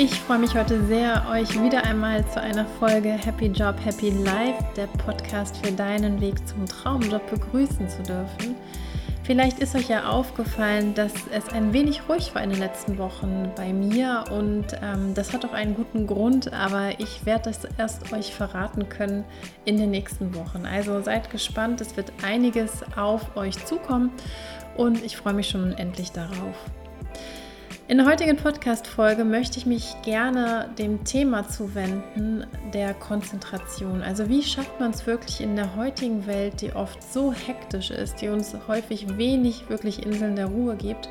Ich freue mich heute sehr, euch wieder einmal zu einer Folge Happy Job, Happy Life, der Podcast für deinen Weg zum Traumjob begrüßen zu dürfen. Vielleicht ist euch ja aufgefallen, dass es ein wenig ruhig war in den letzten Wochen bei mir und ähm, das hat auch einen guten Grund, aber ich werde das erst euch verraten können in den nächsten Wochen. Also seid gespannt, es wird einiges auf euch zukommen und ich freue mich schon unendlich darauf. In der heutigen Podcast-Folge möchte ich mich gerne dem Thema zuwenden, der Konzentration. Also, wie schafft man es wirklich in der heutigen Welt, die oft so hektisch ist, die uns häufig wenig wirklich Inseln der Ruhe gibt,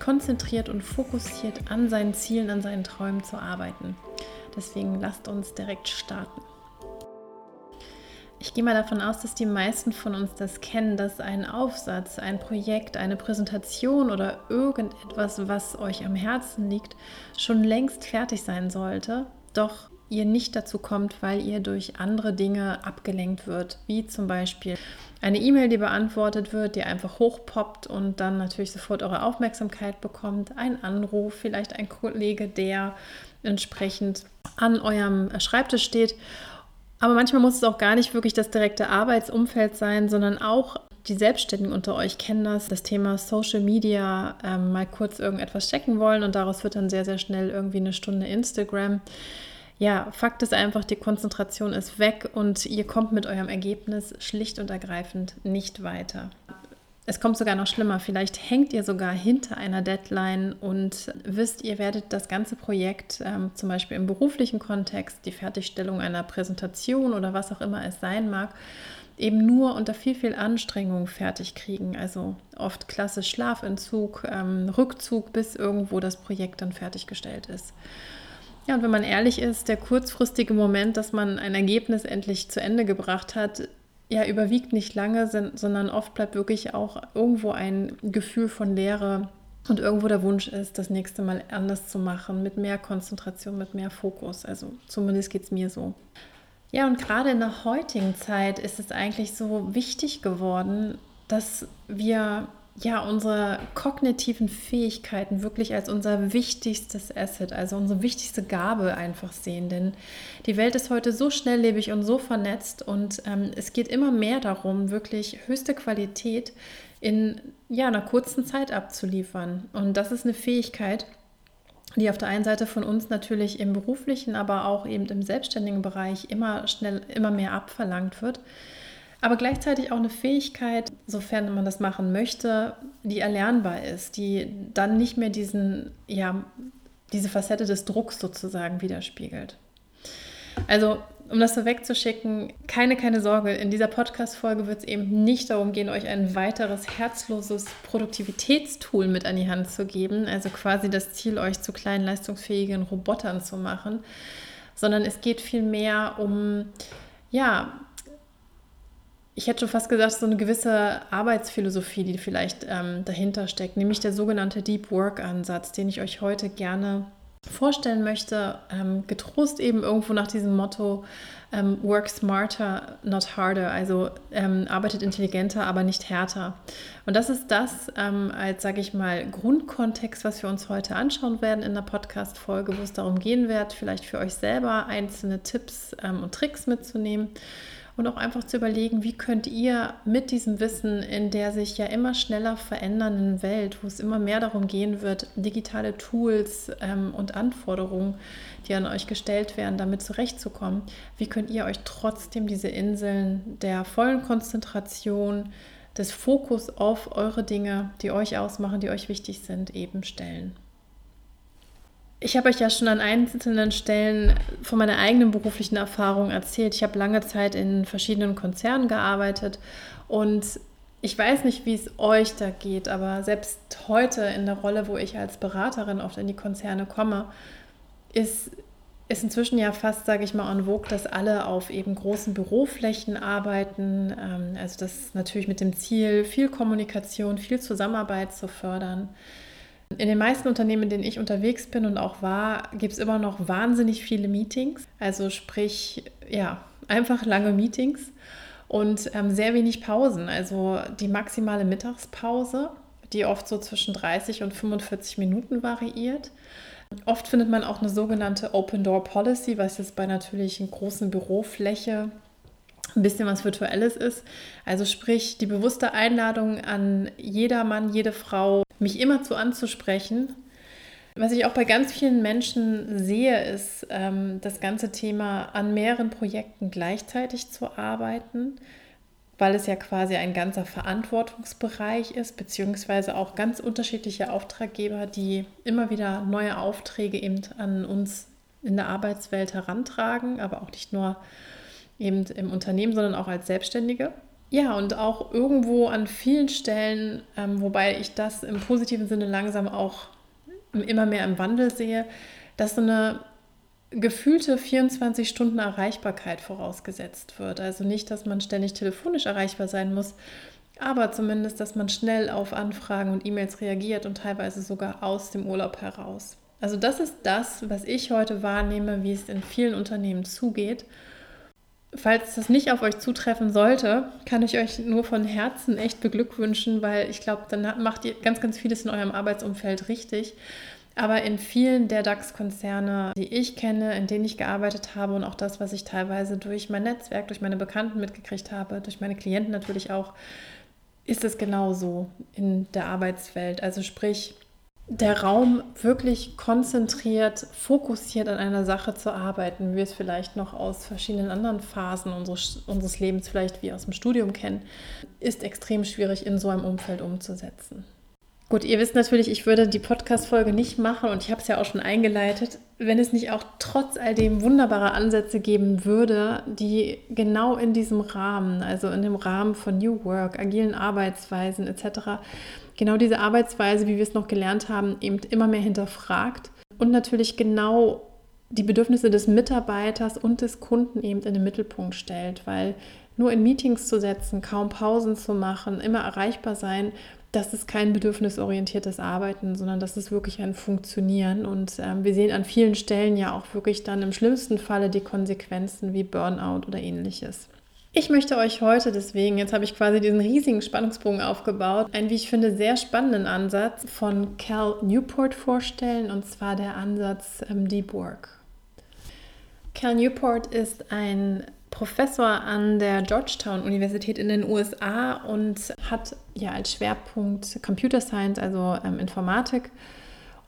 konzentriert und fokussiert an seinen Zielen, an seinen Träumen zu arbeiten? Deswegen lasst uns direkt starten. Ich gehe mal davon aus, dass die meisten von uns das kennen, dass ein Aufsatz, ein Projekt, eine Präsentation oder irgendetwas, was euch am Herzen liegt, schon längst fertig sein sollte, doch ihr nicht dazu kommt, weil ihr durch andere Dinge abgelenkt wird, wie zum Beispiel eine E-Mail, die beantwortet wird, die einfach hochpoppt und dann natürlich sofort eure Aufmerksamkeit bekommt, ein Anruf, vielleicht ein Kollege, der entsprechend an eurem Schreibtisch steht aber manchmal muss es auch gar nicht wirklich das direkte Arbeitsumfeld sein, sondern auch die Selbstständigen unter euch kennen das, das Thema Social Media, ähm, mal kurz irgendetwas checken wollen und daraus wird dann sehr, sehr schnell irgendwie eine Stunde Instagram. Ja, Fakt ist einfach, die Konzentration ist weg und ihr kommt mit eurem Ergebnis schlicht und ergreifend nicht weiter. Es kommt sogar noch schlimmer. Vielleicht hängt ihr sogar hinter einer Deadline und wisst, ihr werdet das ganze Projekt, ähm, zum Beispiel im beruflichen Kontext, die Fertigstellung einer Präsentation oder was auch immer es sein mag, eben nur unter viel, viel Anstrengung fertig kriegen. Also oft klassisch Schlafentzug, ähm, Rückzug, bis irgendwo das Projekt dann fertiggestellt ist. Ja, und wenn man ehrlich ist, der kurzfristige Moment, dass man ein Ergebnis endlich zu Ende gebracht hat, ja, überwiegt nicht lange, sondern oft bleibt wirklich auch irgendwo ein Gefühl von Leere und irgendwo der Wunsch ist, das nächste Mal anders zu machen, mit mehr Konzentration, mit mehr Fokus. Also zumindest geht es mir so. Ja, und gerade in der heutigen Zeit ist es eigentlich so wichtig geworden, dass wir ja, unsere kognitiven Fähigkeiten wirklich als unser wichtigstes Asset, also unsere wichtigste Gabe einfach sehen. Denn die Welt ist heute so schnelllebig und so vernetzt und ähm, es geht immer mehr darum, wirklich höchste Qualität in ja, einer kurzen Zeit abzuliefern. Und das ist eine Fähigkeit, die auf der einen Seite von uns natürlich im beruflichen, aber auch eben im selbstständigen Bereich immer schnell, immer mehr abverlangt wird aber gleichzeitig auch eine Fähigkeit, sofern man das machen möchte, die erlernbar ist, die dann nicht mehr diesen, ja, diese Facette des Drucks sozusagen widerspiegelt. Also, um das so wegzuschicken, keine, keine Sorge, in dieser Podcast-Folge wird es eben nicht darum gehen, euch ein weiteres herzloses Produktivitätstool mit an die Hand zu geben, also quasi das Ziel, euch zu kleinen, leistungsfähigen Robotern zu machen, sondern es geht vielmehr um, ja, ich hätte schon fast gesagt, so eine gewisse Arbeitsphilosophie, die vielleicht ähm, dahinter steckt, nämlich der sogenannte Deep Work-Ansatz, den ich euch heute gerne vorstellen möchte, ähm, getrost eben irgendwo nach diesem Motto ähm, Work smarter, not harder, also ähm, arbeitet intelligenter, aber nicht härter. Und das ist das ähm, als, sage ich mal, Grundkontext, was wir uns heute anschauen werden in der Podcast-Folge, wo es darum gehen wird, vielleicht für euch selber einzelne Tipps ähm, und Tricks mitzunehmen und auch einfach zu überlegen, wie könnt ihr mit diesem Wissen in der sich ja immer schneller verändernden Welt, wo es immer mehr darum gehen wird, digitale Tools ähm, und Anforderungen, die an euch gestellt werden, damit zurechtzukommen, wie könnt ihr euch trotzdem diese Inseln der vollen Konzentration, des Fokus auf eure Dinge, die euch ausmachen, die euch wichtig sind, eben stellen. Ich habe euch ja schon an einzelnen Stellen von meiner eigenen beruflichen Erfahrung erzählt. Ich habe lange Zeit in verschiedenen Konzernen gearbeitet und ich weiß nicht, wie es euch da geht, aber selbst heute in der Rolle, wo ich als Beraterin oft in die Konzerne komme, ist, ist inzwischen ja fast, sage ich mal, en vogue, dass alle auf eben großen Büroflächen arbeiten. Ähm, also das natürlich mit dem Ziel, viel Kommunikation, viel Zusammenarbeit zu fördern. In den meisten Unternehmen, in denen ich unterwegs bin und auch war, gibt es immer noch wahnsinnig viele Meetings. Also sprich, ja, einfach lange Meetings und ähm, sehr wenig Pausen. Also die maximale Mittagspause, die oft so zwischen 30 und 45 Minuten variiert. Oft findet man auch eine sogenannte Open Door Policy, was jetzt bei natürlich einer großen Bürofläche ein bisschen was Virtuelles ist. Also sprich die bewusste Einladung an jeder Mann, jede Frau, mich immer zu anzusprechen. Was ich auch bei ganz vielen Menschen sehe, ist ähm, das ganze Thema an mehreren Projekten gleichzeitig zu arbeiten, weil es ja quasi ein ganzer Verantwortungsbereich ist, beziehungsweise auch ganz unterschiedliche Auftraggeber, die immer wieder neue Aufträge eben an uns in der Arbeitswelt herantragen, aber auch nicht nur eben im Unternehmen, sondern auch als Selbstständige. Ja, und auch irgendwo an vielen Stellen, ähm, wobei ich das im positiven Sinne langsam auch immer mehr im Wandel sehe, dass so eine gefühlte 24 Stunden Erreichbarkeit vorausgesetzt wird. Also nicht, dass man ständig telefonisch erreichbar sein muss, aber zumindest, dass man schnell auf Anfragen und E-Mails reagiert und teilweise sogar aus dem Urlaub heraus. Also das ist das, was ich heute wahrnehme, wie es in vielen Unternehmen zugeht falls das nicht auf euch zutreffen sollte, kann ich euch nur von Herzen echt beglückwünschen, weil ich glaube, dann macht ihr ganz, ganz vieles in eurem Arbeitsumfeld richtig. Aber in vielen der DAX-Konzerne, die ich kenne, in denen ich gearbeitet habe und auch das, was ich teilweise durch mein Netzwerk, durch meine Bekannten mitgekriegt habe, durch meine Klienten natürlich auch, ist es genauso in der Arbeitswelt. Also sprich, der Raum wirklich konzentriert, fokussiert an einer Sache zu arbeiten, wie wir es vielleicht noch aus verschiedenen anderen Phasen unseres, unseres Lebens, vielleicht wie aus dem Studium kennen, ist extrem schwierig in so einem Umfeld umzusetzen. Gut, ihr wisst natürlich, ich würde die Podcast-Folge nicht machen und ich habe es ja auch schon eingeleitet, wenn es nicht auch trotz all dem wunderbare Ansätze geben würde, die genau in diesem Rahmen, also in dem Rahmen von New Work, agilen Arbeitsweisen etc., genau diese Arbeitsweise, wie wir es noch gelernt haben, eben immer mehr hinterfragt und natürlich genau die Bedürfnisse des Mitarbeiters und des Kunden eben in den Mittelpunkt stellt, weil nur in Meetings zu setzen, kaum Pausen zu machen, immer erreichbar sein, das ist kein bedürfnisorientiertes Arbeiten, sondern das ist wirklich ein Funktionieren. Und ähm, wir sehen an vielen Stellen ja auch wirklich dann im schlimmsten Falle die Konsequenzen wie Burnout oder ähnliches. Ich möchte euch heute deswegen, jetzt habe ich quasi diesen riesigen Spannungsbogen aufgebaut, einen, wie ich finde, sehr spannenden Ansatz von Cal Newport vorstellen, und zwar der Ansatz ähm, Deep Work. Cal Newport ist ein Professor an der Georgetown Universität in den USA und hat ja als Schwerpunkt Computer Science, also ähm, Informatik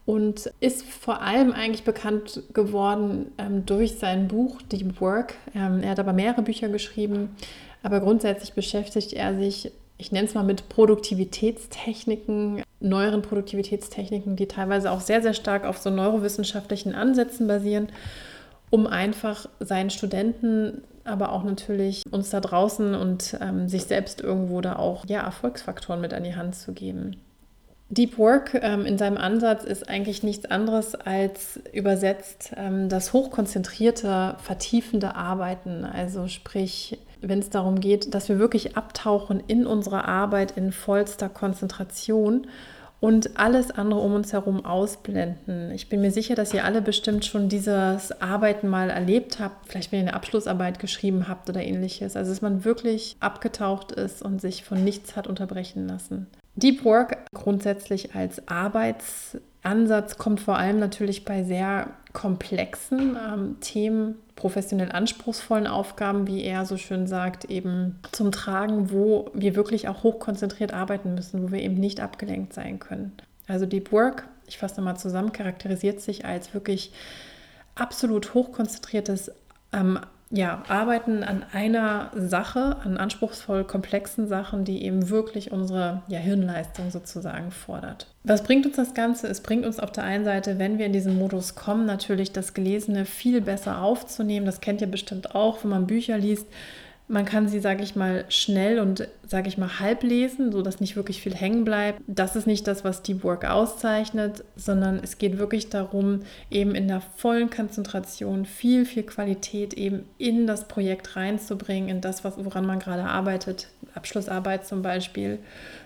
und ist vor allem eigentlich bekannt geworden ähm, durch sein Buch Deep Work. Ähm, er hat aber mehrere Bücher geschrieben, aber grundsätzlich beschäftigt er sich, ich nenne es mal mit Produktivitätstechniken, neueren Produktivitätstechniken, die teilweise auch sehr, sehr stark auf so neurowissenschaftlichen Ansätzen basieren, um einfach seinen Studenten, aber auch natürlich uns da draußen und ähm, sich selbst irgendwo da auch ja, Erfolgsfaktoren mit an die Hand zu geben. Deep Work ähm, in seinem Ansatz ist eigentlich nichts anderes als übersetzt ähm, das hochkonzentrierte, vertiefende Arbeiten. Also sprich, wenn es darum geht, dass wir wirklich abtauchen in unsere Arbeit in vollster Konzentration und alles andere um uns herum ausblenden. Ich bin mir sicher, dass ihr alle bestimmt schon dieses Arbeiten mal erlebt habt, vielleicht wenn ihr eine Abschlussarbeit geschrieben habt oder ähnliches. Also dass man wirklich abgetaucht ist und sich von nichts hat unterbrechen lassen. Deep Work grundsätzlich als Arbeitsansatz kommt vor allem natürlich bei sehr komplexen ähm, Themen, professionell anspruchsvollen Aufgaben, wie er so schön sagt, eben zum Tragen, wo wir wirklich auch hochkonzentriert arbeiten müssen, wo wir eben nicht abgelenkt sein können. Also Deep Work, ich fasse nochmal zusammen, charakterisiert sich als wirklich absolut hochkonzentriertes ähm, ja, arbeiten an einer Sache, an anspruchsvoll komplexen Sachen, die eben wirklich unsere ja, Hirnleistung sozusagen fordert. Was bringt uns das Ganze? Es bringt uns auf der einen Seite, wenn wir in diesen Modus kommen, natürlich das Gelesene viel besser aufzunehmen. Das kennt ihr bestimmt auch, wenn man Bücher liest man kann sie, sage ich mal, schnell und, sage ich mal, halb lesen, sodass nicht wirklich viel hängen bleibt. Das ist nicht das, was Deep Work auszeichnet, sondern es geht wirklich darum, eben in der vollen Konzentration viel, viel Qualität eben in das Projekt reinzubringen, in das, woran man gerade arbeitet, Abschlussarbeit zum Beispiel,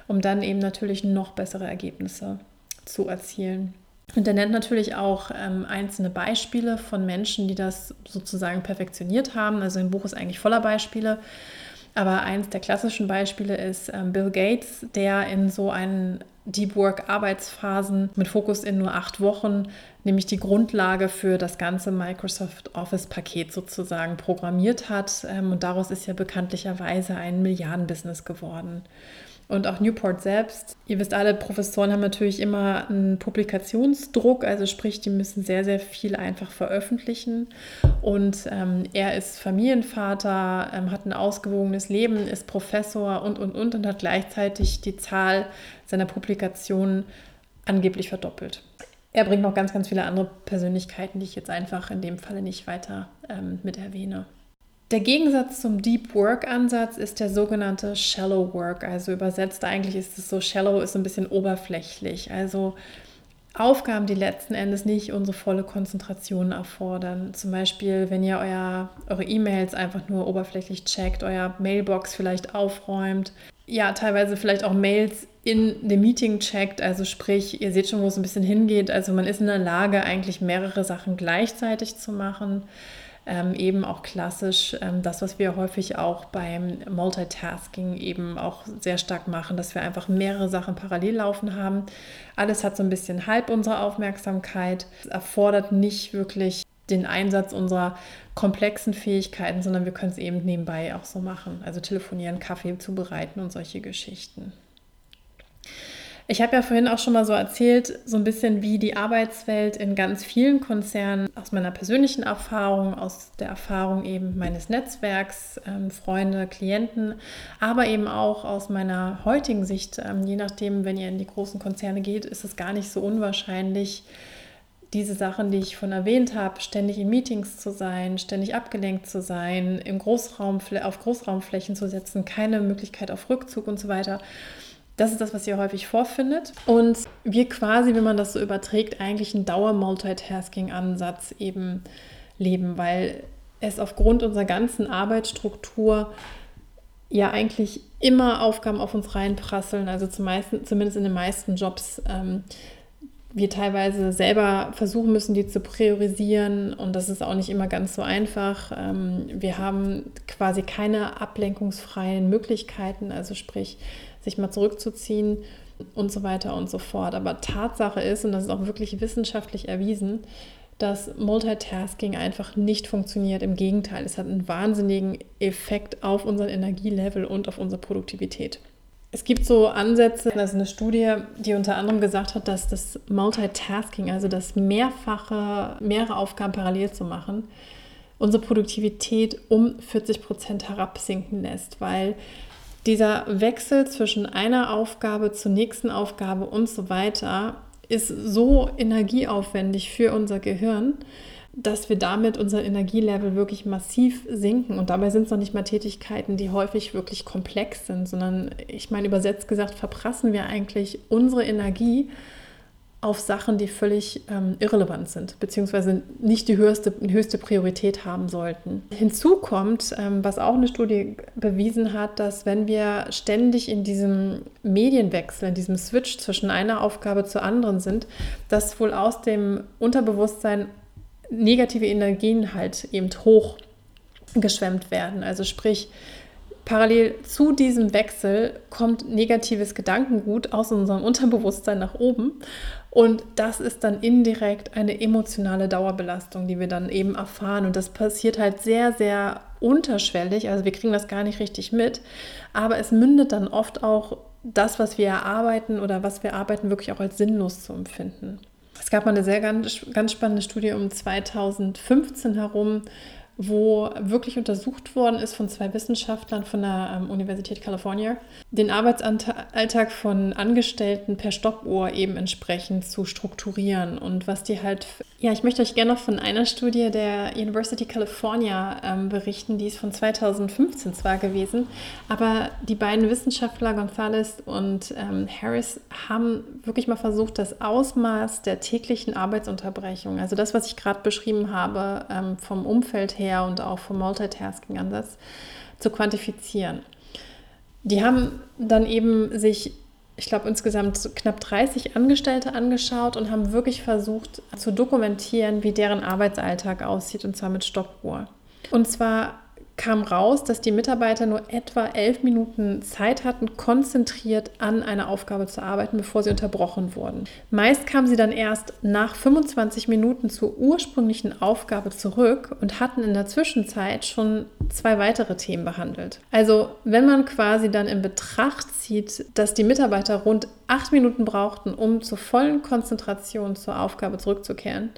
um dann eben natürlich noch bessere Ergebnisse zu erzielen. Und er nennt natürlich auch ähm, einzelne Beispiele von Menschen, die das sozusagen perfektioniert haben. Also ein Buch ist eigentlich voller Beispiele. Aber eins der klassischen Beispiele ist ähm, Bill Gates, der in so einen Deep Work Arbeitsphasen mit Fokus in nur acht Wochen, nämlich die Grundlage für das ganze Microsoft Office Paket sozusagen programmiert hat. Ähm, und daraus ist ja bekanntlicherweise ein Milliardenbusiness geworden. Und auch Newport selbst, ihr wisst alle, Professoren haben natürlich immer einen Publikationsdruck, also sprich, die müssen sehr, sehr viel einfach veröffentlichen. Und ähm, er ist Familienvater, ähm, hat ein ausgewogenes Leben, ist Professor und, und, und und hat gleichzeitig die Zahl seiner Publikationen angeblich verdoppelt. Er bringt noch ganz, ganz viele andere Persönlichkeiten, die ich jetzt einfach in dem Falle nicht weiter ähm, mit erwähne. Der Gegensatz zum Deep Work Ansatz ist der sogenannte Shallow Work. Also übersetzt eigentlich ist es so, Shallow ist ein bisschen oberflächlich. Also Aufgaben, die letzten Endes nicht unsere volle Konzentration erfordern. Zum Beispiel, wenn ihr euer, eure E-Mails einfach nur oberflächlich checkt, euer Mailbox vielleicht aufräumt, ja, teilweise vielleicht auch Mails in dem Meeting checkt, also sprich, ihr seht schon, wo es ein bisschen hingeht. Also man ist in der Lage, eigentlich mehrere Sachen gleichzeitig zu machen ähm, eben auch klassisch ähm, das, was wir häufig auch beim Multitasking eben auch sehr stark machen, dass wir einfach mehrere Sachen parallel laufen haben. Alles hat so ein bisschen halb unsere Aufmerksamkeit, es erfordert nicht wirklich den Einsatz unserer komplexen Fähigkeiten, sondern wir können es eben nebenbei auch so machen. Also telefonieren, Kaffee zubereiten und solche Geschichten. Ich habe ja vorhin auch schon mal so erzählt, so ein bisschen wie die Arbeitswelt in ganz vielen Konzernen aus meiner persönlichen Erfahrung, aus der Erfahrung eben meines Netzwerks, ähm, Freunde, Klienten, aber eben auch aus meiner heutigen Sicht, ähm, je nachdem, wenn ihr in die großen Konzerne geht, ist es gar nicht so unwahrscheinlich, diese Sachen, die ich von erwähnt habe, ständig in Meetings zu sein, ständig abgelenkt zu sein, im Großraum, auf Großraumflächen zu setzen, keine Möglichkeit auf Rückzug und so weiter. Das ist das, was ihr häufig vorfindet. Und wir quasi, wenn man das so überträgt, eigentlich einen Dauer-Multitasking-Ansatz eben leben, weil es aufgrund unserer ganzen Arbeitsstruktur ja eigentlich immer Aufgaben auf uns reinprasseln, also zumindest in den meisten Jobs. Ähm, wir teilweise selber versuchen müssen, die zu priorisieren und das ist auch nicht immer ganz so einfach. Ähm, wir haben quasi keine ablenkungsfreien Möglichkeiten, also sprich, sich mal zurückzuziehen und so weiter und so fort. Aber Tatsache ist, und das ist auch wirklich wissenschaftlich erwiesen, dass Multitasking einfach nicht funktioniert. Im Gegenteil, es hat einen wahnsinnigen Effekt auf unseren Energielevel und auf unsere Produktivität. Es gibt so Ansätze, also eine Studie, die unter anderem gesagt hat, dass das Multitasking, also das mehrfache, mehrere Aufgaben parallel zu machen, unsere Produktivität um 40 Prozent herabsinken lässt, weil dieser Wechsel zwischen einer Aufgabe zur nächsten Aufgabe und so weiter ist so energieaufwendig für unser Gehirn, dass wir damit unser Energielevel wirklich massiv sinken. Und dabei sind es noch nicht mal Tätigkeiten, die häufig wirklich komplex sind, sondern ich meine, übersetzt gesagt, verprassen wir eigentlich unsere Energie auf Sachen, die völlig ähm, irrelevant sind, beziehungsweise nicht die höchste, höchste Priorität haben sollten. Hinzu kommt, ähm, was auch eine Studie bewiesen hat, dass wenn wir ständig in diesem Medienwechsel, in diesem Switch zwischen einer Aufgabe zur anderen sind, dass wohl aus dem Unterbewusstsein negative Energien halt eben hoch geschwemmt werden. Also sprich, Parallel zu diesem Wechsel kommt negatives Gedankengut aus unserem Unterbewusstsein nach oben und das ist dann indirekt eine emotionale Dauerbelastung, die wir dann eben erfahren. Und das passiert halt sehr, sehr unterschwellig. Also wir kriegen das gar nicht richtig mit. Aber es mündet dann oft auch das, was wir erarbeiten oder was wir arbeiten, wirklich auch als sinnlos zu empfinden. Es gab mal eine sehr ganz, ganz spannende Studie um 2015 herum, wo wirklich untersucht worden ist von zwei Wissenschaftlern von der ähm, Universität California, den Arbeitsalltag von Angestellten per Stoppuhr eben entsprechend zu strukturieren und was die halt, ja, ich möchte euch gerne noch von einer Studie der University California ähm, berichten, die ist von 2015 zwar gewesen, aber die beiden Wissenschaftler Gonzales und ähm, Harris haben wirklich mal versucht, das Ausmaß der täglichen Arbeitsunterbrechung, also das, was ich gerade beschrieben habe, ähm, vom Umfeld her und auch vom Multitasking-Ansatz zu quantifizieren. Die haben dann eben sich ich glaube, insgesamt knapp 30 Angestellte angeschaut und haben wirklich versucht zu dokumentieren, wie deren Arbeitsalltag aussieht, und zwar mit Stoppuhr. Und zwar kam raus, dass die Mitarbeiter nur etwa elf Minuten Zeit hatten, konzentriert an einer Aufgabe zu arbeiten, bevor sie unterbrochen wurden. Meist kamen sie dann erst nach 25 Minuten zur ursprünglichen Aufgabe zurück und hatten in der Zwischenzeit schon zwei weitere Themen behandelt. Also wenn man quasi dann in Betracht zieht, dass die Mitarbeiter rund acht Minuten brauchten, um zur vollen Konzentration zur Aufgabe zurückzukehren,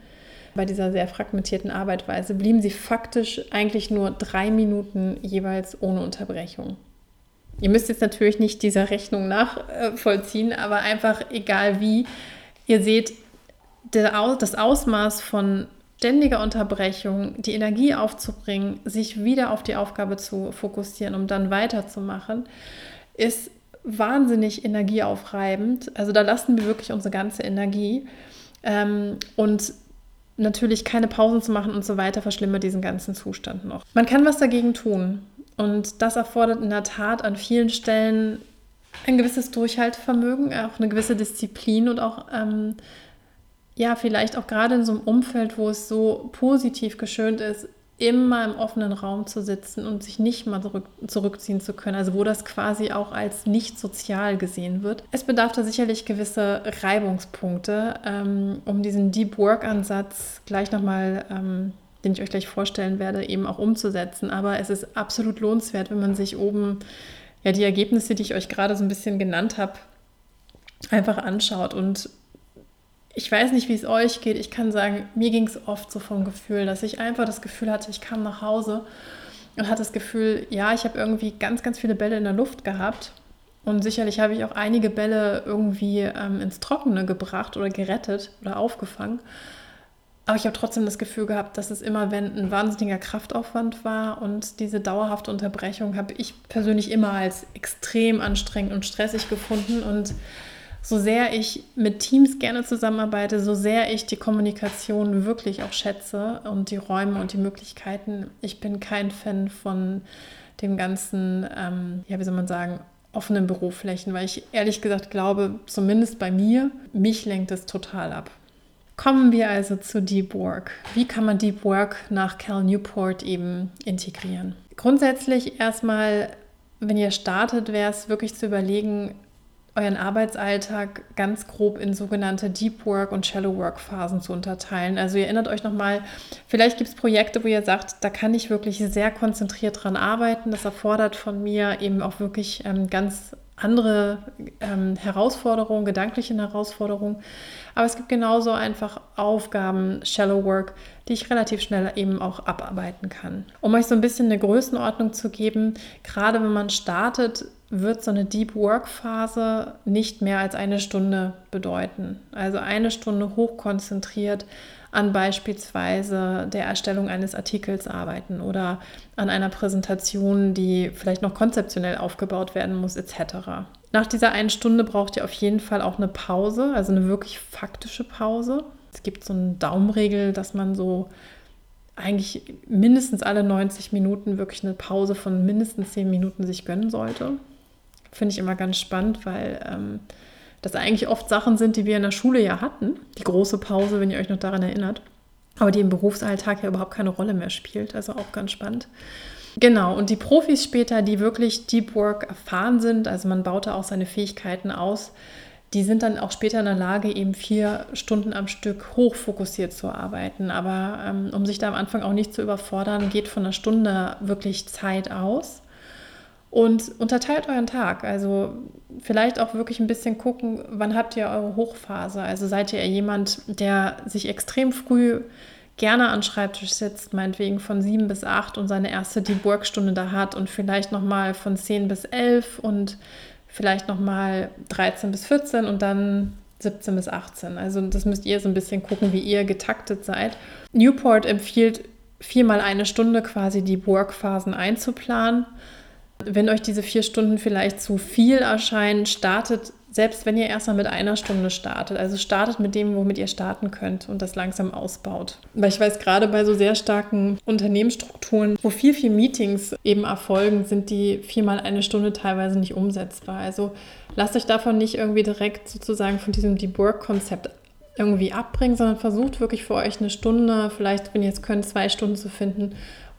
bei dieser sehr fragmentierten Arbeitsweise blieben sie faktisch eigentlich nur drei Minuten jeweils ohne Unterbrechung. Ihr müsst jetzt natürlich nicht dieser Rechnung nachvollziehen, aber einfach egal wie, ihr seht das Ausmaß von ständiger Unterbrechung, die Energie aufzubringen, sich wieder auf die Aufgabe zu fokussieren, um dann weiterzumachen, ist wahnsinnig energieaufreibend. Also da lassen wir wirklich unsere ganze Energie. Ähm, und natürlich keine Pausen zu machen und so weiter verschlimmert diesen ganzen Zustand noch. Man kann was dagegen tun und das erfordert in der Tat an vielen Stellen ein gewisses Durchhaltevermögen, auch eine gewisse Disziplin und auch ähm, ja, vielleicht auch gerade in so einem Umfeld, wo es so positiv geschönt ist, immer im offenen Raum zu sitzen und sich nicht mal zurück, zurückziehen zu können, also wo das quasi auch als nicht sozial gesehen wird. Es bedarf da sicherlich gewisse Reibungspunkte, ähm, um diesen Deep Work-Ansatz gleich nochmal, ähm, den ich euch gleich vorstellen werde, eben auch umzusetzen. Aber es ist absolut lohnenswert, wenn man sich oben ja die Ergebnisse, die ich euch gerade so ein bisschen genannt habe, einfach anschaut und ich weiß nicht, wie es euch geht. Ich kann sagen, mir ging es oft so vom Gefühl, dass ich einfach das Gefühl hatte, ich kam nach Hause und hatte das Gefühl, ja, ich habe irgendwie ganz, ganz viele Bälle in der Luft gehabt. Und sicherlich habe ich auch einige Bälle irgendwie ähm, ins Trockene gebracht oder gerettet oder aufgefangen. Aber ich habe trotzdem das Gefühl gehabt, dass es immer, wenn ein wahnsinniger Kraftaufwand war und diese dauerhafte Unterbrechung habe ich persönlich immer als extrem anstrengend und stressig gefunden. Und so sehr ich mit Teams gerne zusammenarbeite, so sehr ich die Kommunikation wirklich auch schätze und die Räume und die Möglichkeiten, ich bin kein Fan von dem ganzen, ähm, ja, wie soll man sagen, offenen Büroflächen, weil ich ehrlich gesagt glaube, zumindest bei mir, mich lenkt es total ab. Kommen wir also zu Deep Work. Wie kann man Deep Work nach Cal Newport eben integrieren? Grundsätzlich erstmal, wenn ihr startet, wäre es wirklich zu überlegen, euren Arbeitsalltag ganz grob in sogenannte Deep Work und Shallow Work Phasen zu unterteilen. Also ihr erinnert euch nochmal, vielleicht gibt es Projekte, wo ihr sagt, da kann ich wirklich sehr konzentriert dran arbeiten. Das erfordert von mir eben auch wirklich ähm, ganz andere ähm, Herausforderungen, gedankliche Herausforderungen. Aber es gibt genauso einfach Aufgaben, Shallow Work, die ich relativ schnell eben auch abarbeiten kann. Um euch so ein bisschen eine Größenordnung zu geben, gerade wenn man startet, wird so eine Deep Work Phase nicht mehr als eine Stunde bedeuten. Also eine Stunde hochkonzentriert an beispielsweise der Erstellung eines Artikels arbeiten oder an einer Präsentation, die vielleicht noch konzeptionell aufgebaut werden muss, etc. Nach dieser einen Stunde braucht ihr auf jeden Fall auch eine Pause, also eine wirklich faktische Pause. Es gibt so eine Daumenregel, dass man so eigentlich mindestens alle 90 Minuten wirklich eine Pause von mindestens 10 Minuten sich gönnen sollte. Finde ich immer ganz spannend, weil ähm, das eigentlich oft Sachen sind, die wir in der Schule ja hatten. Die große Pause, wenn ihr euch noch daran erinnert. Aber die im Berufsalltag ja überhaupt keine Rolle mehr spielt. Also auch ganz spannend. Genau, und die Profis später, die wirklich Deep Work erfahren sind, also man baut da auch seine Fähigkeiten aus, die sind dann auch später in der Lage, eben vier Stunden am Stück hochfokussiert zu arbeiten. Aber ähm, um sich da am Anfang auch nicht zu überfordern, geht von einer Stunde wirklich Zeit aus. Und unterteilt euren Tag. Also vielleicht auch wirklich ein bisschen gucken, wann habt ihr eure Hochphase. Also seid ihr jemand, der sich extrem früh gerne an Schreibtisch sitzt, meinetwegen von sieben bis acht und seine erste Deep Work Stunde da hat und vielleicht nochmal von zehn bis elf und vielleicht nochmal 13 bis 14 und dann 17 bis 18. Also das müsst ihr so ein bisschen gucken, wie ihr getaktet seid. Newport empfiehlt viermal eine Stunde quasi die Workphasen einzuplanen. Wenn euch diese vier Stunden vielleicht zu viel erscheinen, startet selbst wenn ihr erstmal mit einer Stunde startet. Also startet mit dem, womit ihr starten könnt und das langsam ausbaut. Weil ich weiß, gerade bei so sehr starken Unternehmensstrukturen, wo viel, viel Meetings eben erfolgen, sind die viermal eine Stunde teilweise nicht umsetzbar. Also lasst euch davon nicht irgendwie direkt sozusagen von diesem Deep Work-Konzept irgendwie abbringen, sondern versucht wirklich für euch eine Stunde, vielleicht, wenn ihr jetzt könnt, zwei Stunden zu finden,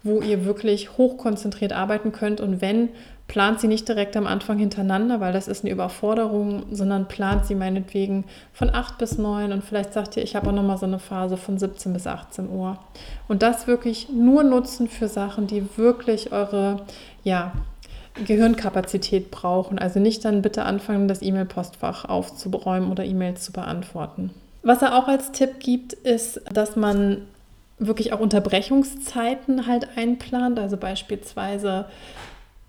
wo ihr wirklich hochkonzentriert arbeiten könnt. Und wenn plant sie nicht direkt am Anfang hintereinander, weil das ist eine Überforderung, sondern plant sie meinetwegen von 8 bis 9 und vielleicht sagt ihr, ich habe auch nochmal so eine Phase von 17 bis 18 Uhr. Und das wirklich nur nutzen für Sachen, die wirklich eure, ja, Gehirnkapazität brauchen. Also nicht dann bitte anfangen, das E-Mail-Postfach aufzuräumen oder E-Mails zu beantworten. Was er auch als Tipp gibt, ist, dass man wirklich auch Unterbrechungszeiten halt einplant. Also beispielsweise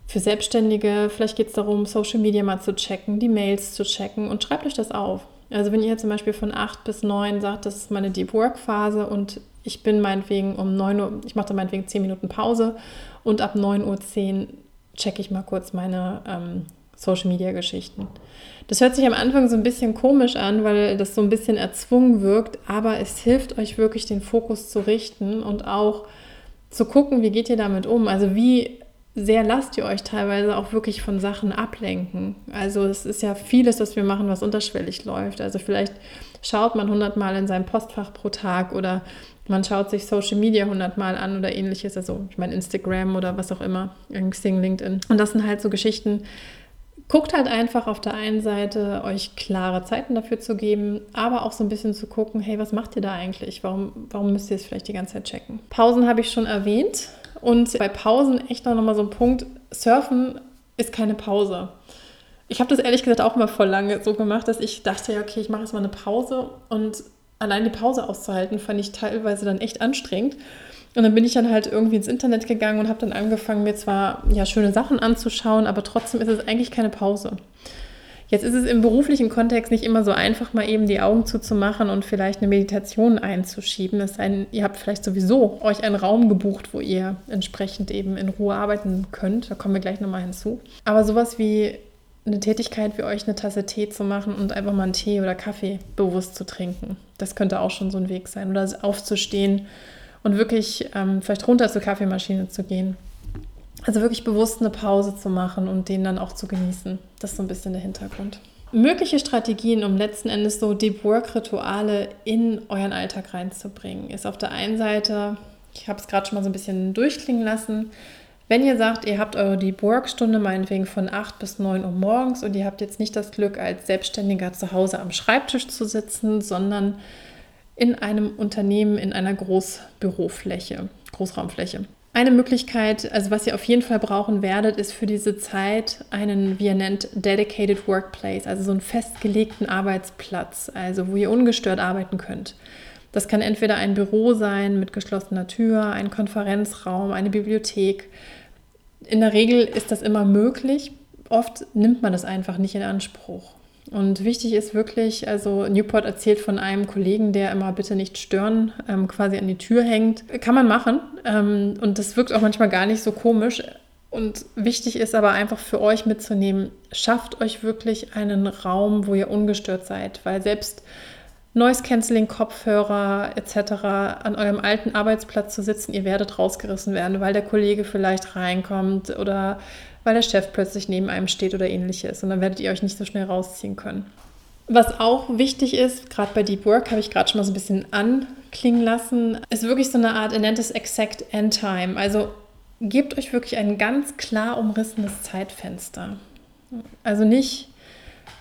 für Selbstständige, vielleicht geht es darum, Social Media mal zu checken, die Mails zu checken und schreibt euch das auf. Also wenn ihr zum Beispiel von 8 bis 9 sagt, das ist meine Deep Work Phase und ich bin meinetwegen um 9 Uhr, ich mache da meinetwegen 10 Minuten Pause und ab 9.10 Uhr checke ich mal kurz meine ähm, Social Media Geschichten. Das hört sich am Anfang so ein bisschen komisch an, weil das so ein bisschen erzwungen wirkt, aber es hilft euch wirklich den Fokus zu richten und auch zu gucken, wie geht ihr damit um? Also wie sehr lasst ihr euch teilweise auch wirklich von Sachen ablenken. Also es ist ja vieles, was wir machen, was unterschwellig läuft. Also vielleicht schaut man 100 Mal in seinem Postfach pro Tag oder man schaut sich Social Media 100 Mal an oder ähnliches. Also ich meine Instagram oder was auch immer, Xing, LinkedIn. Und das sind halt so Geschichten. Guckt halt einfach auf der einen Seite, euch klare Zeiten dafür zu geben, aber auch so ein bisschen zu gucken, hey, was macht ihr da eigentlich? Warum, warum müsst ihr es vielleicht die ganze Zeit checken? Pausen habe ich schon erwähnt. Und bei Pausen echt noch mal so ein Punkt, Surfen ist keine Pause. Ich habe das ehrlich gesagt auch mal voll lange so gemacht, dass ich dachte, ja, okay, ich mache jetzt mal eine Pause und allein die Pause auszuhalten, fand ich teilweise dann echt anstrengend. Und dann bin ich dann halt irgendwie ins Internet gegangen und habe dann angefangen, mir zwar ja schöne Sachen anzuschauen, aber trotzdem ist es eigentlich keine Pause. Jetzt ist es im beruflichen Kontext nicht immer so einfach, mal eben die Augen zuzumachen und vielleicht eine Meditation einzuschieben. Es ein, ihr habt vielleicht sowieso euch einen Raum gebucht, wo ihr entsprechend eben in Ruhe arbeiten könnt. Da kommen wir gleich nochmal hinzu. Aber sowas wie eine Tätigkeit wie euch eine Tasse Tee zu machen und einfach mal einen Tee oder Kaffee bewusst zu trinken. Das könnte auch schon so ein Weg sein. Oder aufzustehen und wirklich ähm, vielleicht runter zur Kaffeemaschine zu gehen also wirklich bewusst eine Pause zu machen und den dann auch zu genießen. Das ist so ein bisschen der Hintergrund. Mögliche Strategien, um letzten Endes so Deep Work-Rituale in euren Alltag reinzubringen, ist auf der einen Seite, ich habe es gerade schon mal so ein bisschen durchklingen lassen, wenn ihr sagt, ihr habt eure Deep Work-Stunde meinetwegen von 8 bis 9 Uhr morgens und ihr habt jetzt nicht das Glück, als Selbstständiger zu Hause am Schreibtisch zu sitzen, sondern in einem Unternehmen in einer Großbürofläche, Großraumfläche. Eine Möglichkeit, also was ihr auf jeden Fall brauchen werdet, ist für diese Zeit einen, wie ihr nennt, Dedicated Workplace, also so einen festgelegten Arbeitsplatz, also wo ihr ungestört arbeiten könnt. Das kann entweder ein Büro sein mit geschlossener Tür, ein Konferenzraum, eine Bibliothek. In der Regel ist das immer möglich. Oft nimmt man das einfach nicht in Anspruch. Und wichtig ist wirklich, also Newport erzählt von einem Kollegen, der immer bitte nicht stören, ähm, quasi an die Tür hängt. Kann man machen. Ähm, und das wirkt auch manchmal gar nicht so komisch. Und wichtig ist aber einfach für euch mitzunehmen, schafft euch wirklich einen Raum, wo ihr ungestört seid, weil selbst Noise Cancelling, Kopfhörer etc. an eurem alten Arbeitsplatz zu sitzen, ihr werdet rausgerissen werden, weil der Kollege vielleicht reinkommt oder weil der Chef plötzlich neben einem steht oder ähnliches. Und dann werdet ihr euch nicht so schnell rausziehen können. Was auch wichtig ist, gerade bei Deep Work habe ich gerade schon mal so ein bisschen anklingen lassen, ist wirklich so eine Art, er nennt es Exact End Time. Also gebt euch wirklich ein ganz klar umrissenes Zeitfenster. Also nicht,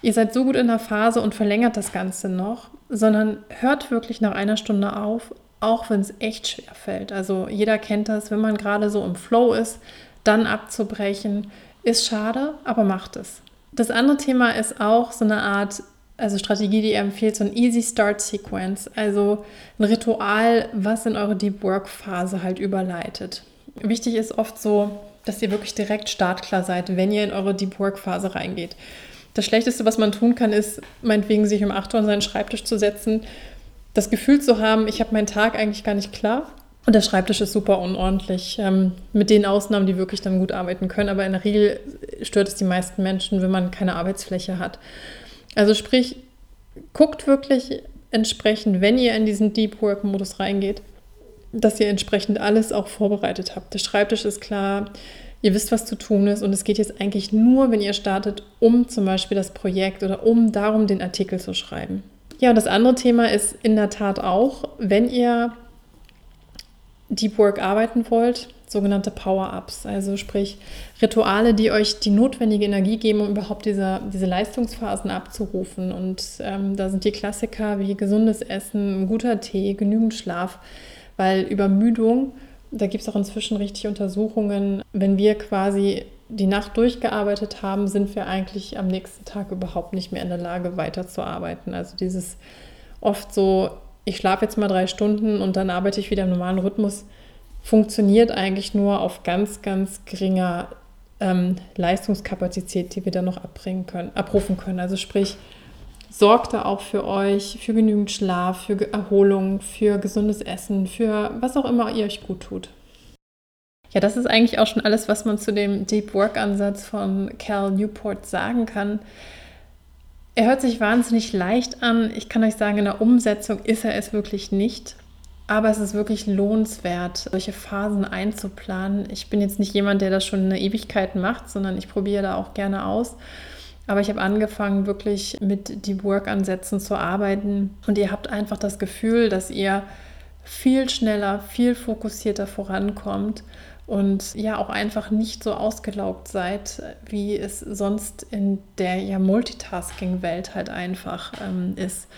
ihr seid so gut in der Phase und verlängert das Ganze noch, sondern hört wirklich nach einer Stunde auf, auch wenn es echt schwer fällt. Also jeder kennt das, wenn man gerade so im Flow ist, dann abzubrechen, ist schade, aber macht es. Das andere Thema ist auch so eine Art, also Strategie, die ihr empfiehlt, so ein Easy Start Sequence, also ein Ritual, was in eure Deep Work Phase halt überleitet. Wichtig ist oft so, dass ihr wirklich direkt startklar seid, wenn ihr in eure Deep Work Phase reingeht. Das Schlechteste, was man tun kann, ist, meinetwegen sich um 8 Uhr an seinen Schreibtisch zu setzen, das Gefühl zu haben, ich habe meinen Tag eigentlich gar nicht klar und der Schreibtisch ist super unordentlich, ähm, mit den Ausnahmen, die wirklich dann gut arbeiten können. Aber in der Regel stört es die meisten Menschen, wenn man keine Arbeitsfläche hat. Also sprich, guckt wirklich entsprechend, wenn ihr in diesen Deep Work-Modus reingeht, dass ihr entsprechend alles auch vorbereitet habt. Der Schreibtisch ist klar, ihr wisst, was zu tun ist und es geht jetzt eigentlich nur, wenn ihr startet, um zum Beispiel das Projekt oder um darum, den Artikel zu schreiben. Ja, und das andere Thema ist in der Tat auch, wenn ihr Deep Work arbeiten wollt, sogenannte Power-Ups, also sprich Rituale, die euch die notwendige Energie geben, um überhaupt diese, diese Leistungsphasen abzurufen. Und ähm, da sind die Klassiker wie gesundes Essen, guter Tee, genügend Schlaf, weil Übermüdung, da gibt es auch inzwischen richtig Untersuchungen, wenn wir quasi die Nacht durchgearbeitet haben, sind wir eigentlich am nächsten Tag überhaupt nicht mehr in der Lage, weiterzuarbeiten. Also dieses oft so, ich schlafe jetzt mal drei Stunden und dann arbeite ich wieder im normalen Rhythmus, funktioniert eigentlich nur auf ganz, ganz geringer ähm, Leistungskapazität, die wir dann noch abbringen können, abrufen können. Also sprich, sorgt da auch für euch, für genügend Schlaf, für Erholung, für gesundes Essen, für was auch immer ihr euch gut tut. Ja, das ist eigentlich auch schon alles, was man zu dem Deep Work-Ansatz von Cal Newport sagen kann. Er hört sich wahnsinnig leicht an. Ich kann euch sagen, in der Umsetzung ist er es wirklich nicht. Aber es ist wirklich lohnenswert, solche Phasen einzuplanen. Ich bin jetzt nicht jemand, der das schon eine Ewigkeit macht, sondern ich probiere da auch gerne aus. Aber ich habe angefangen, wirklich mit Deep Work-Ansätzen zu arbeiten. Und ihr habt einfach das Gefühl, dass ihr viel schneller, viel fokussierter vorankommt und ja auch einfach nicht so ausgelaugt seid, wie es sonst in der ja Multitasking-Welt halt einfach ähm, ist.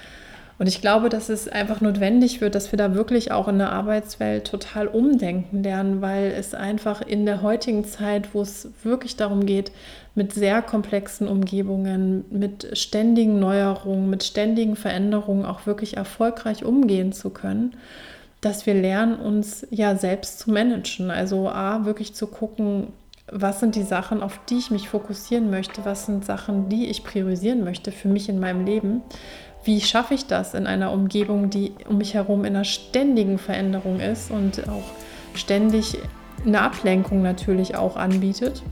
Und ich glaube, dass es einfach notwendig wird, dass wir da wirklich auch in der Arbeitswelt total umdenken lernen, weil es einfach in der heutigen Zeit, wo es wirklich darum geht, mit sehr komplexen Umgebungen, mit ständigen Neuerungen, mit ständigen Veränderungen auch wirklich erfolgreich umgehen zu können dass wir lernen, uns ja selbst zu managen. Also A, wirklich zu gucken, was sind die Sachen, auf die ich mich fokussieren möchte, was sind Sachen, die ich priorisieren möchte für mich in meinem Leben. Wie schaffe ich das in einer Umgebung, die um mich herum in einer ständigen Veränderung ist und auch ständig eine Ablenkung natürlich auch anbietet?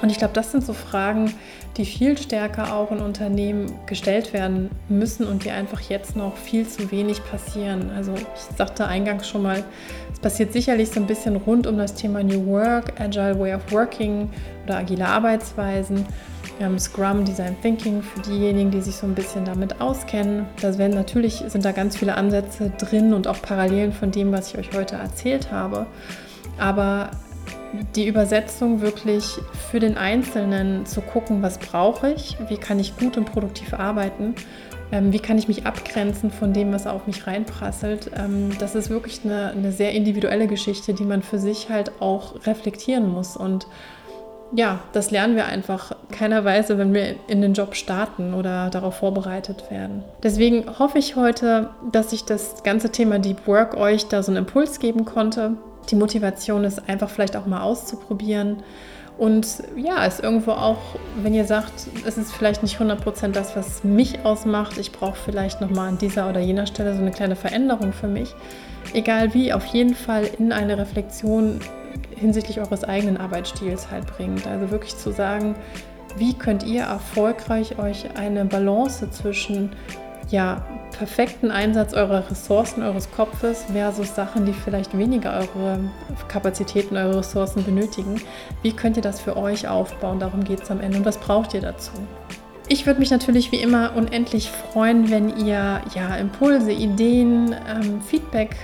Und ich glaube, das sind so Fragen, die viel stärker auch in Unternehmen gestellt werden müssen und die einfach jetzt noch viel zu wenig passieren. Also ich sagte eingangs schon mal, es passiert sicherlich so ein bisschen rund um das Thema New Work, Agile Way of Working oder agile Arbeitsweisen. Wir haben Scrum, Design Thinking für diejenigen, die sich so ein bisschen damit auskennen. Da werden natürlich sind da ganz viele Ansätze drin und auch Parallelen von dem, was ich euch heute erzählt habe. Aber die Übersetzung wirklich für den Einzelnen zu gucken, was brauche ich, wie kann ich gut und produktiv arbeiten, ähm, wie kann ich mich abgrenzen von dem, was auf mich reinprasselt. Ähm, das ist wirklich eine, eine sehr individuelle Geschichte, die man für sich halt auch reflektieren muss. Und ja, das lernen wir einfach keiner Weise, wenn wir in den Job starten oder darauf vorbereitet werden. Deswegen hoffe ich heute, dass ich das ganze Thema Deep Work euch da so einen Impuls geben konnte, die Motivation ist einfach vielleicht auch mal auszuprobieren. Und ja, ist irgendwo auch, wenn ihr sagt, es ist vielleicht nicht 100% das, was mich ausmacht, ich brauche vielleicht nochmal an dieser oder jener Stelle so eine kleine Veränderung für mich. Egal wie, auf jeden Fall in eine Reflexion hinsichtlich eures eigenen Arbeitsstils halt bringt. Also wirklich zu sagen, wie könnt ihr erfolgreich euch eine Balance zwischen ja, perfekten Einsatz eurer Ressourcen, eures Kopfes versus Sachen, die vielleicht weniger eure Kapazitäten, eure Ressourcen benötigen. Wie könnt ihr das für euch aufbauen? Darum geht es am Ende. Und was braucht ihr dazu? Ich würde mich natürlich wie immer unendlich freuen, wenn ihr ja Impulse, Ideen, ähm, Feedback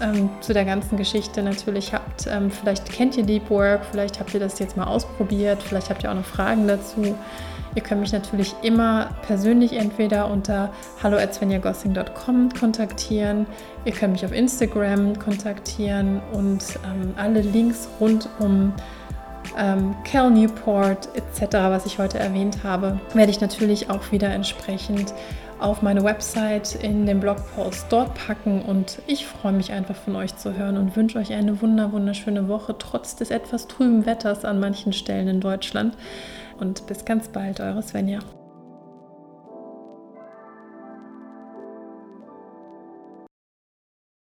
ähm, zu der ganzen Geschichte natürlich habt. Ähm, vielleicht kennt ihr Deep Work, vielleicht habt ihr das jetzt mal ausprobiert, vielleicht habt ihr auch noch Fragen dazu. Ihr könnt mich natürlich immer persönlich entweder unter hallo@svenjagossing.com kontaktieren. Ihr könnt mich auf Instagram kontaktieren und ähm, alle Links rund um ähm, Cal Newport etc., was ich heute erwähnt habe, werde ich natürlich auch wieder entsprechend auf meine Website in den Blogpost dort packen und ich freue mich einfach von euch zu hören und wünsche euch eine wunder wunderschöne Woche trotz des etwas trüben Wetters an manchen Stellen in Deutschland und bis ganz bald, eure Svenja.